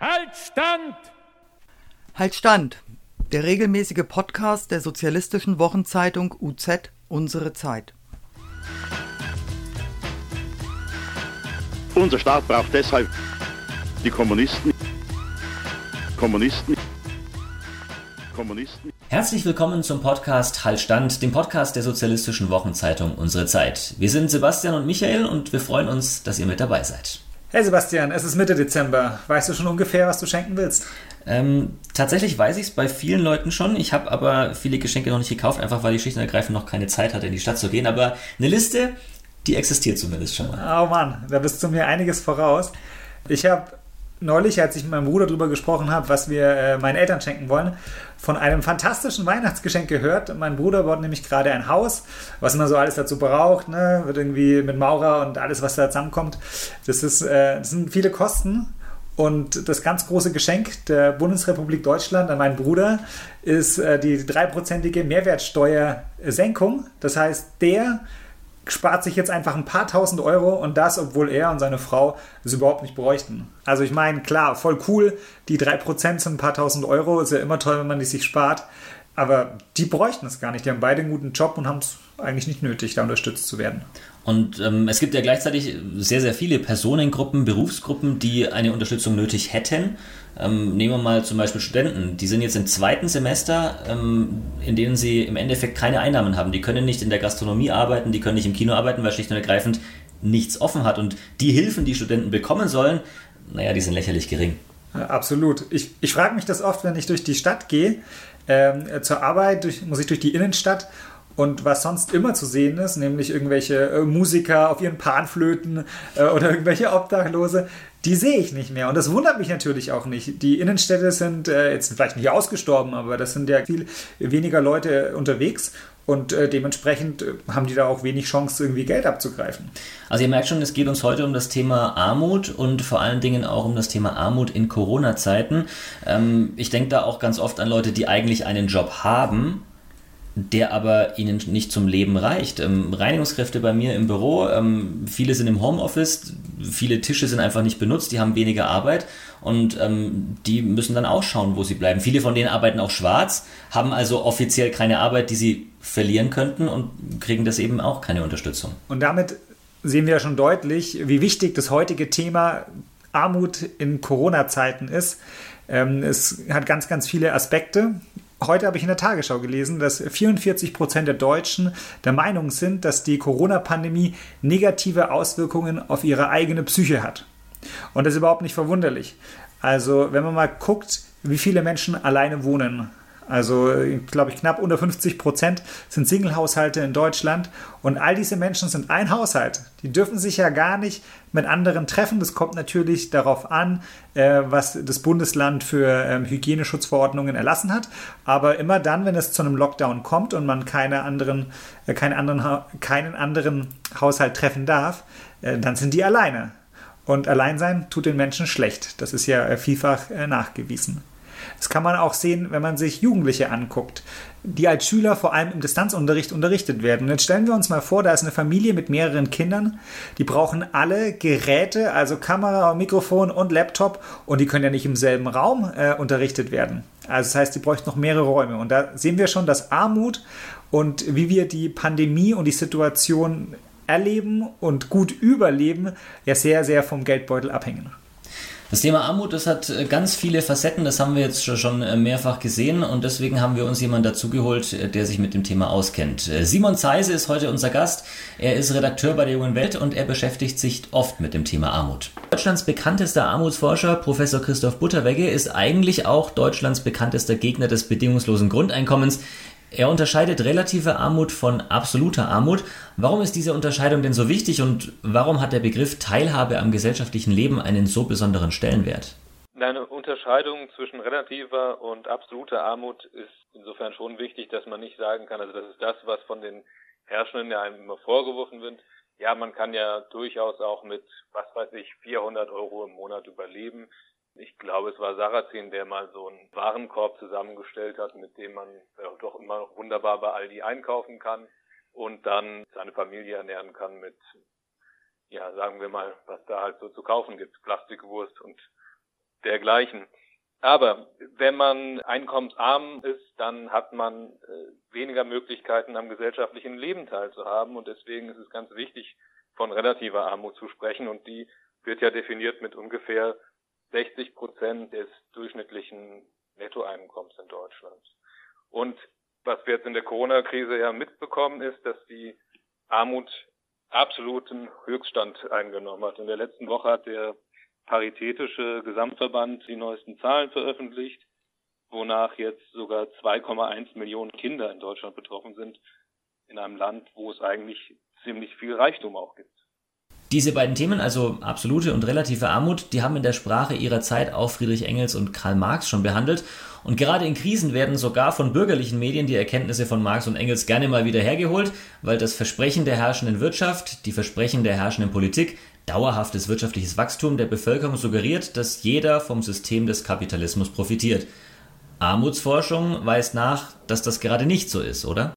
Halt Stand! Halt Stand! Der regelmäßige Podcast der sozialistischen Wochenzeitung UZ Unsere Zeit. Unser Staat braucht deshalb die Kommunisten. Kommunisten. Kommunisten. Herzlich willkommen zum Podcast Halt Stand, dem Podcast der sozialistischen Wochenzeitung Unsere Zeit. Wir sind Sebastian und Michael und wir freuen uns, dass ihr mit dabei seid. Hey Sebastian, es ist Mitte Dezember. Weißt du schon ungefähr, was du schenken willst? Ähm, tatsächlich weiß ich es bei vielen Leuten schon. Ich habe aber viele Geschenke noch nicht gekauft, einfach weil ich schlicht und ergreifend noch keine Zeit hatte, in die Stadt zu gehen. Aber eine Liste, die existiert zumindest schon mal. Oh Mann, da bist du mir einiges voraus. Ich habe neulich, als ich mit meinem Bruder darüber gesprochen habe, was wir äh, meinen Eltern schenken wollen, von einem fantastischen Weihnachtsgeschenk gehört. Mein Bruder baut nämlich gerade ein Haus, was man so alles dazu braucht, ne? wird irgendwie mit Maurer und alles, was da zusammenkommt. Das, ist, äh, das sind viele Kosten. Und das ganz große Geschenk der Bundesrepublik Deutschland an meinen Bruder ist äh, die dreiprozentige Mehrwertsteuersenkung. Das heißt, der spart sich jetzt einfach ein paar tausend Euro und das, obwohl er und seine Frau es überhaupt nicht bräuchten. Also ich meine, klar, voll cool, die 3% sind ein paar tausend Euro, ist ja immer toll, wenn man die sich spart, aber die bräuchten es gar nicht. Die haben beide einen guten Job und haben es eigentlich nicht nötig, da unterstützt zu werden. Und ähm, es gibt ja gleichzeitig sehr, sehr viele Personengruppen, Berufsgruppen, die eine Unterstützung nötig hätten. Ähm, nehmen wir mal zum Beispiel Studenten. Die sind jetzt im zweiten Semester, ähm, in denen sie im Endeffekt keine Einnahmen haben. Die können nicht in der Gastronomie arbeiten, die können nicht im Kino arbeiten, weil schlicht und ergreifend nichts offen hat. Und die Hilfen, die Studenten bekommen sollen, naja, die sind lächerlich gering. Absolut. Ich, ich frage mich das oft, wenn ich durch die Stadt gehe. Ähm, zur Arbeit durch, muss ich durch die Innenstadt und was sonst immer zu sehen ist, nämlich irgendwelche äh, Musiker auf ihren Panflöten äh, oder irgendwelche Obdachlose, die sehe ich nicht mehr. Und das wundert mich natürlich auch nicht. Die Innenstädte sind äh, jetzt vielleicht nicht ausgestorben, aber das sind ja viel weniger Leute unterwegs. Und äh, dementsprechend äh, haben die da auch wenig Chance, irgendwie Geld abzugreifen. Also ihr merkt schon, es geht uns heute um das Thema Armut und vor allen Dingen auch um das Thema Armut in Corona-Zeiten. Ähm, ich denke da auch ganz oft an Leute, die eigentlich einen Job haben, der aber ihnen nicht zum Leben reicht. Ähm, Reinigungskräfte bei mir im Büro, ähm, viele sind im Homeoffice, viele Tische sind einfach nicht benutzt, die haben weniger Arbeit und ähm, die müssen dann auch schauen, wo sie bleiben. Viele von denen arbeiten auch schwarz, haben also offiziell keine Arbeit, die sie verlieren könnten und kriegen das eben auch keine Unterstützung. Und damit sehen wir ja schon deutlich, wie wichtig das heutige Thema Armut in Corona-Zeiten ist. Ähm, es hat ganz, ganz viele Aspekte. Heute habe ich in der Tagesschau gelesen, dass 44 Prozent der Deutschen der Meinung sind, dass die Corona-Pandemie negative Auswirkungen auf ihre eigene Psyche hat. Und das ist überhaupt nicht verwunderlich. Also, wenn man mal guckt, wie viele Menschen alleine wohnen, also, glaube ich, knapp unter 50 Prozent sind Single-Haushalte in Deutschland. Und all diese Menschen sind ein Haushalt. Die dürfen sich ja gar nicht mit anderen treffen. Das kommt natürlich darauf an, äh, was das Bundesland für ähm, Hygieneschutzverordnungen erlassen hat. Aber immer dann, wenn es zu einem Lockdown kommt und man keine anderen, äh, keinen, anderen, keinen anderen Haushalt treffen darf, äh, dann sind die alleine. Und Alleinsein tut den Menschen schlecht. Das ist ja äh, vielfach äh, nachgewiesen. Das kann man auch sehen, wenn man sich Jugendliche anguckt, die als Schüler vor allem im Distanzunterricht unterrichtet werden. Und jetzt stellen wir uns mal vor, da ist eine Familie mit mehreren Kindern, die brauchen alle Geräte, also Kamera, Mikrofon und Laptop und die können ja nicht im selben Raum äh, unterrichtet werden. Also das heißt, die bräuchten noch mehrere Räume. Und da sehen wir schon, dass Armut und wie wir die Pandemie und die Situation erleben und gut überleben, ja sehr, sehr vom Geldbeutel abhängen. Das Thema Armut, das hat äh, ganz viele Facetten, das haben wir jetzt schon äh, mehrfach gesehen und deswegen haben wir uns jemanden dazugeholt, äh, der sich mit dem Thema auskennt. Simon Zeise ist heute unser Gast. Er ist Redakteur bei der Jungen Welt und er beschäftigt sich oft mit dem Thema Armut. Deutschlands bekanntester Armutsforscher, Professor Christoph Butterwegge, ist eigentlich auch Deutschlands bekanntester Gegner des bedingungslosen Grundeinkommens. Er unterscheidet relative Armut von absoluter Armut. Warum ist diese Unterscheidung denn so wichtig und warum hat der Begriff Teilhabe am gesellschaftlichen Leben einen so besonderen Stellenwert? Eine Unterscheidung zwischen relativer und absoluter Armut ist insofern schon wichtig, dass man nicht sagen kann, also das ist das, was von den Herrschenden ja einem immer vorgeworfen wird. Ja, man kann ja durchaus auch mit, was weiß ich, 400 Euro im Monat überleben. Ich glaube, es war Sarrazin, der mal so einen Warenkorb zusammengestellt hat, mit dem man ja, doch immer noch wunderbar bei Aldi einkaufen kann und dann seine Familie ernähren kann mit, ja, sagen wir mal, was da halt so zu kaufen gibt, Plastikwurst und dergleichen. Aber wenn man einkommensarm ist, dann hat man äh, weniger Möglichkeiten, am gesellschaftlichen Leben teilzuhaben. Und deswegen ist es ganz wichtig, von relativer Armut zu sprechen. Und die wird ja definiert mit ungefähr 60 Prozent des durchschnittlichen Nettoeinkommens in Deutschland. Und was wir jetzt in der Corona-Krise ja mitbekommen, ist, dass die Armut absoluten Höchststand eingenommen hat. In der letzten Woche hat der Paritätische Gesamtverband die neuesten Zahlen veröffentlicht, wonach jetzt sogar 2,1 Millionen Kinder in Deutschland betroffen sind, in einem Land, wo es eigentlich ziemlich viel Reichtum auch gibt. Diese beiden Themen, also absolute und relative Armut, die haben in der Sprache ihrer Zeit auch Friedrich Engels und Karl Marx schon behandelt. Und gerade in Krisen werden sogar von bürgerlichen Medien die Erkenntnisse von Marx und Engels gerne mal wieder hergeholt, weil das Versprechen der herrschenden Wirtschaft, die Versprechen der herrschenden Politik Dauerhaftes wirtschaftliches Wachstum der Bevölkerung suggeriert, dass jeder vom System des Kapitalismus profitiert. Armutsforschung weist nach, dass das gerade nicht so ist, oder?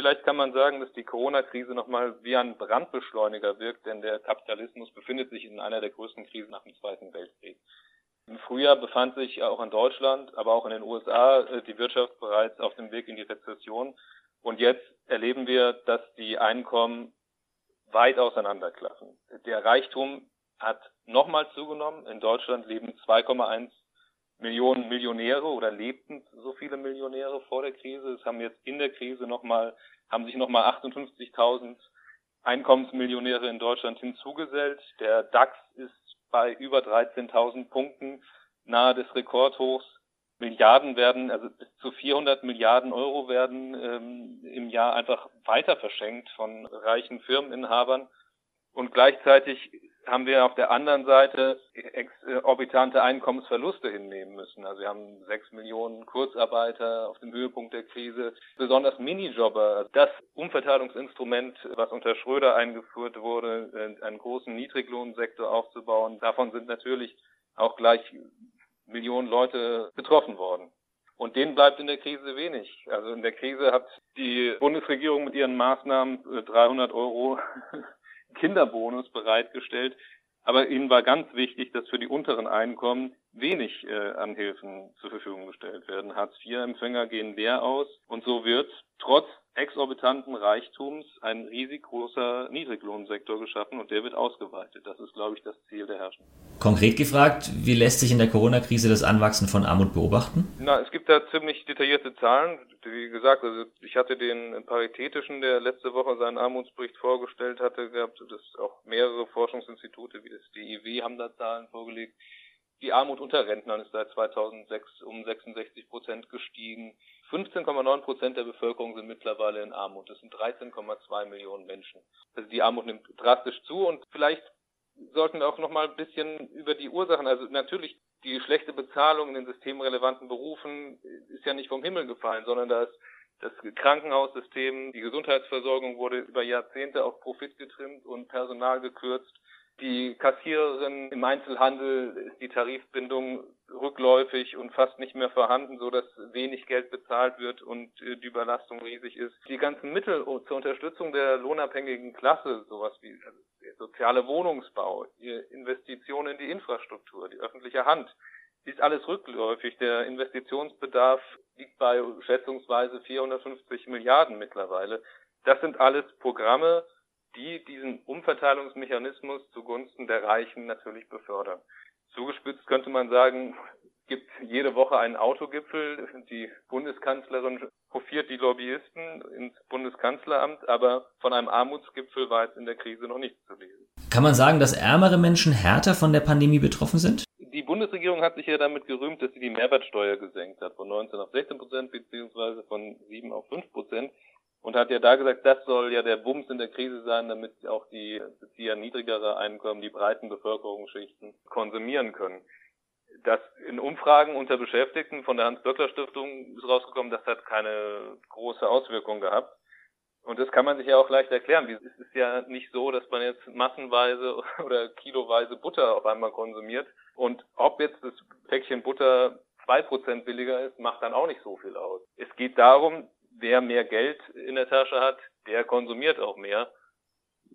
Vielleicht kann man sagen, dass die Corona-Krise nochmal wie ein Brandbeschleuniger wirkt, denn der Kapitalismus befindet sich in einer der größten Krisen nach dem Zweiten Weltkrieg. Im Frühjahr befand sich auch in Deutschland, aber auch in den USA äh, die Wirtschaft bereits auf dem Weg in die Rezession. Und jetzt erleben wir, dass die Einkommen weit auseinanderklaffen. Der Reichtum hat nochmal zugenommen. In Deutschland leben 2,1 Millionen Millionäre oder lebten so viele Millionäre vor der Krise. Es haben jetzt in der Krise nochmal, haben sich nochmal 58.000 Einkommensmillionäre in Deutschland hinzugesellt. Der DAX ist bei über 13.000 Punkten nahe des Rekordhochs. Milliarden werden, also bis zu 400 Milliarden Euro werden ähm, im Jahr einfach weiter verschenkt von reichen Firmeninhabern. Und gleichzeitig haben wir auf der anderen Seite exorbitante Einkommensverluste hinnehmen müssen. Also wir haben sechs Millionen Kurzarbeiter auf dem Höhepunkt der Krise, besonders Minijobber. Das Umverteilungsinstrument, was unter Schröder eingeführt wurde, einen großen Niedriglohnsektor aufzubauen, davon sind natürlich auch gleich Millionen Leute betroffen worden. Und denen bleibt in der Krise wenig. Also in der Krise hat die Bundesregierung mit ihren Maßnahmen 300 Euro Kinderbonus bereitgestellt. Aber ihnen war ganz wichtig, dass für die unteren Einkommen wenig äh, an Hilfen zur Verfügung gestellt werden. Hartz-IV-Empfänger gehen leer aus und so wird trotz exorbitanten Reichtums ein riesig großer Niedriglohnsektor geschaffen und der wird ausgeweitet. Das ist, glaube ich, das Ziel der Herrscher. Konkret gefragt, wie lässt sich in der Corona-Krise das Anwachsen von Armut beobachten? Na, es gibt da ziemlich detaillierte Zahlen. Wie gesagt, also ich hatte den Paritätischen, der letzte Woche seinen Armutsbericht vorgestellt hatte, gehabt. Das auch mehrere Forschungsinstitute wie das DIW haben da Zahlen vorgelegt. Die Armut unter Rentnern ist seit 2006 um 66 Prozent gestiegen. 15,9 Prozent der Bevölkerung sind mittlerweile in Armut. Das sind 13,2 Millionen Menschen. Also die Armut nimmt drastisch zu und vielleicht sollten wir auch noch mal ein bisschen über die Ursachen, also natürlich die schlechte Bezahlung in den systemrelevanten Berufen ist ja nicht vom Himmel gefallen, sondern da ist das Krankenhaussystem, die Gesundheitsversorgung wurde über Jahrzehnte auf Profit getrimmt und Personal gekürzt die Kassiererin im Einzelhandel ist die Tarifbindung rückläufig und fast nicht mehr vorhanden, so dass wenig Geld bezahlt wird und äh, die Überlastung riesig ist. Die ganzen Mittel zur Unterstützung der lohnabhängigen Klasse, sowas wie also der soziale Wohnungsbau, Investitionen in die Infrastruktur, die öffentliche Hand, ist alles rückläufig. Der Investitionsbedarf liegt bei schätzungsweise 450 Milliarden mittlerweile. Das sind alles Programme, die diesen Umverteilungsmechanismus zugunsten der Reichen natürlich befördern. Zugespitzt könnte man sagen, gibt jede Woche einen Autogipfel. Die Bundeskanzlerin hofiert die Lobbyisten ins Bundeskanzleramt, aber von einem Armutsgipfel war jetzt in der Krise noch nichts zu lesen. Kann man sagen, dass ärmere Menschen härter von der Pandemie betroffen sind? Die Bundesregierung hat sich ja damit gerühmt, dass sie die Mehrwertsteuer gesenkt hat von 19 auf 16 Prozent beziehungsweise von 7 auf 5 Prozent und hat ja da gesagt, das soll ja der Bums in der Krise sein, damit auch die Bezieher niedrigere Einkommen, die breiten Bevölkerungsschichten konsumieren können. Das in Umfragen unter Beschäftigten von der Hans-Böckler-Stiftung ist rausgekommen, das hat keine große Auswirkung gehabt. Und das kann man sich ja auch leicht erklären. Es ist ja nicht so, dass man jetzt massenweise oder kiloweise Butter auf einmal konsumiert. Und ob jetzt das Päckchen Butter zwei Prozent billiger ist, macht dann auch nicht so viel aus. Es geht darum, wer mehr Geld in der Tasche hat, der konsumiert auch mehr.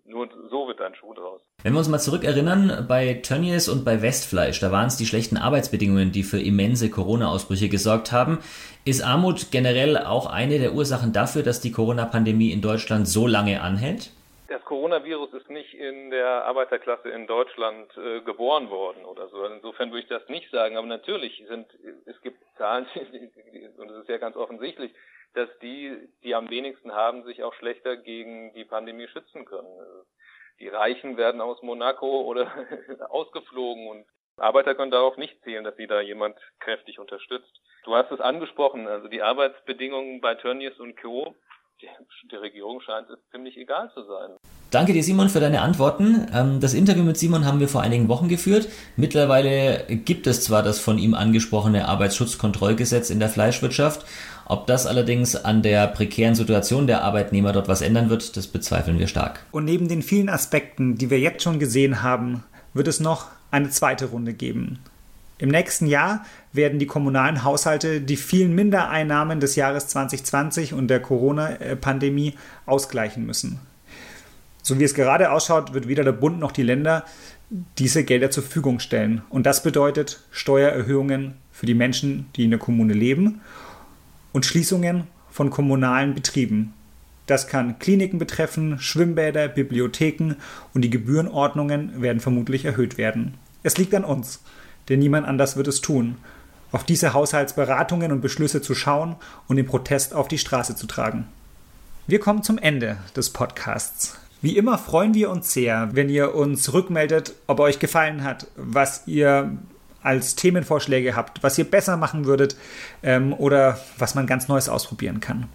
nur so wird ein Schuh draus. Wenn wir uns mal zurückerinnern, bei Tönnies und bei Westfleisch, da waren es die schlechten Arbeitsbedingungen, die für immense Corona-Ausbrüche gesorgt haben. Ist Armut generell auch eine der Ursachen dafür, dass die Corona-Pandemie in Deutschland so lange anhält? Das Coronavirus ist nicht in der Arbeiterklasse in Deutschland äh, geboren worden oder so. Insofern würde ich das nicht sagen. Aber natürlich sind es gibt Zahlen und es ist ja ganz offensichtlich, dass die, die am wenigsten haben, sich auch schlechter gegen die Pandemie schützen können. Die Reichen werden aus Monaco oder ausgeflogen und Arbeiter können darauf nicht zählen, dass sie da jemand kräftig unterstützt. Du hast es angesprochen, also die Arbeitsbedingungen bei Tönnies und Co. Der Regierung scheint es ziemlich egal zu sein. Danke dir, Simon, für deine Antworten. Ähm, das Interview mit Simon haben wir vor einigen Wochen geführt. Mittlerweile gibt es zwar das von ihm angesprochene Arbeitsschutzkontrollgesetz in der Fleischwirtschaft. Ob das allerdings an der prekären Situation der Arbeitnehmer dort was ändern wird, das bezweifeln wir stark. Und neben den vielen Aspekten, die wir jetzt schon gesehen haben, wird es noch eine zweite Runde geben. Im nächsten Jahr werden die kommunalen Haushalte die vielen Mindereinnahmen des Jahres 2020 und der Corona-Pandemie ausgleichen müssen. So wie es gerade ausschaut, wird weder der Bund noch die Länder diese Gelder zur Verfügung stellen. Und das bedeutet Steuererhöhungen für die Menschen, die in der Kommune leben und Schließungen von kommunalen Betrieben. Das kann Kliniken betreffen, Schwimmbäder, Bibliotheken und die Gebührenordnungen werden vermutlich erhöht werden. Es liegt an uns, denn niemand anders wird es tun, auf diese Haushaltsberatungen und Beschlüsse zu schauen und den Protest auf die Straße zu tragen. Wir kommen zum Ende des Podcasts. Wie immer freuen wir uns sehr, wenn ihr uns rückmeldet, ob euch gefallen hat, was ihr als Themenvorschläge habt, was ihr besser machen würdet ähm, oder was man ganz Neues ausprobieren kann.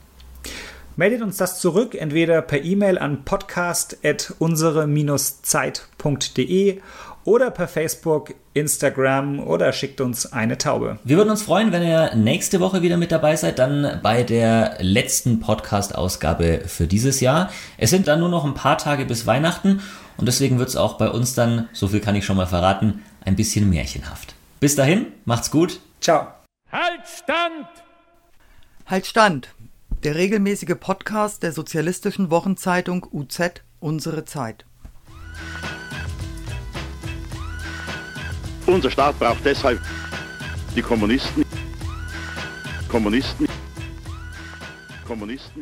Meldet uns das zurück, entweder per E-Mail an podcast.unsere-zeit.de oder per Facebook, Instagram oder schickt uns eine Taube. Wir würden uns freuen, wenn ihr nächste Woche wieder mit dabei seid, dann bei der letzten Podcast-Ausgabe für dieses Jahr. Es sind dann nur noch ein paar Tage bis Weihnachten und deswegen wird es auch bei uns dann, so viel kann ich schon mal verraten, ein bisschen märchenhaft. Bis dahin, macht's gut. Ciao. Halt Stand! Halt Stand! Der regelmäßige Podcast der sozialistischen Wochenzeitung UZ Unsere Zeit. Unser Staat braucht deshalb die Kommunisten. Kommunisten. Kommunisten.